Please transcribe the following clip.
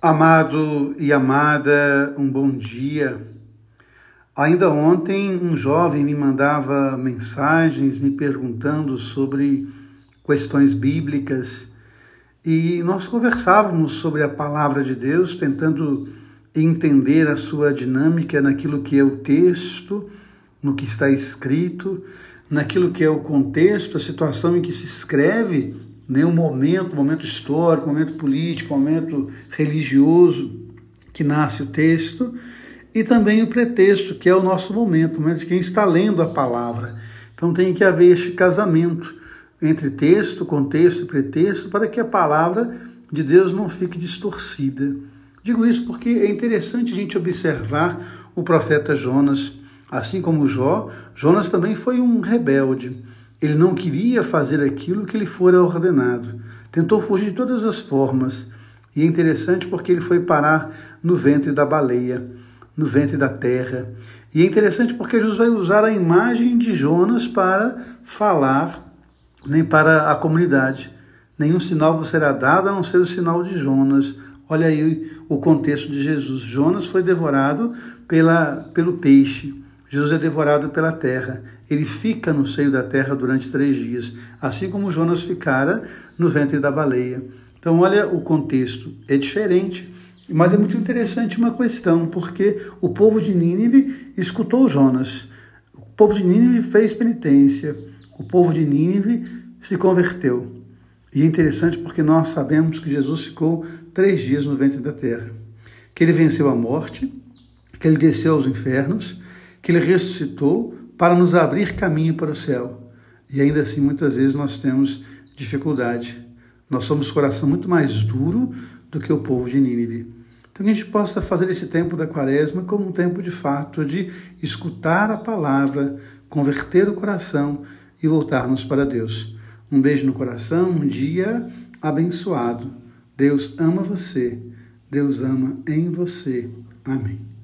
Amado e amada, um bom dia. Ainda ontem, um jovem me mandava mensagens me perguntando sobre questões bíblicas e nós conversávamos sobre a palavra de Deus, tentando entender a sua dinâmica naquilo que é o texto, no que está escrito, naquilo que é o contexto, a situação em que se escreve né, um momento, momento histórico, momento político, momento religioso que nasce o texto, e também o pretexto, que é o nosso momento, o momento de quem está lendo a palavra. Então tem que haver este casamento entre texto, contexto e pretexto, para que a palavra de Deus não fique distorcida. Digo isso porque é interessante a gente observar o profeta Jonas. Assim como Jó, Jonas também foi um rebelde. Ele não queria fazer aquilo que lhe fora ordenado. Tentou fugir de todas as formas. E é interessante porque ele foi parar no ventre da baleia, no ventre da terra. E é interessante porque Jesus vai usar a imagem de Jonas para falar nem para a comunidade. Nenhum sinal vos será dado a não ser o sinal de Jonas. Olha aí o contexto de Jesus. Jonas foi devorado pela, pelo peixe. Jesus é devorado pela terra. Ele fica no seio da terra durante três dias, assim como Jonas ficara no ventre da baleia. Então, olha o contexto, é diferente. Mas é muito interessante uma questão, porque o povo de Nínive escutou Jonas. O povo de Nínive fez penitência. O povo de Nínive se converteu. E é interessante porque nós sabemos que Jesus ficou três dias no ventre da terra. Que ele venceu a morte, que ele desceu aos infernos, que ele ressuscitou para nos abrir caminho para o céu. E ainda assim, muitas vezes nós temos dificuldade. Nós somos coração muito mais duro do que o povo de Nínive. Então, que a gente possa fazer esse tempo da quaresma como um tempo de fato de escutar a palavra, converter o coração e voltarmos para Deus. Um beijo no coração, um dia abençoado. Deus ama você, Deus ama em você. Amém.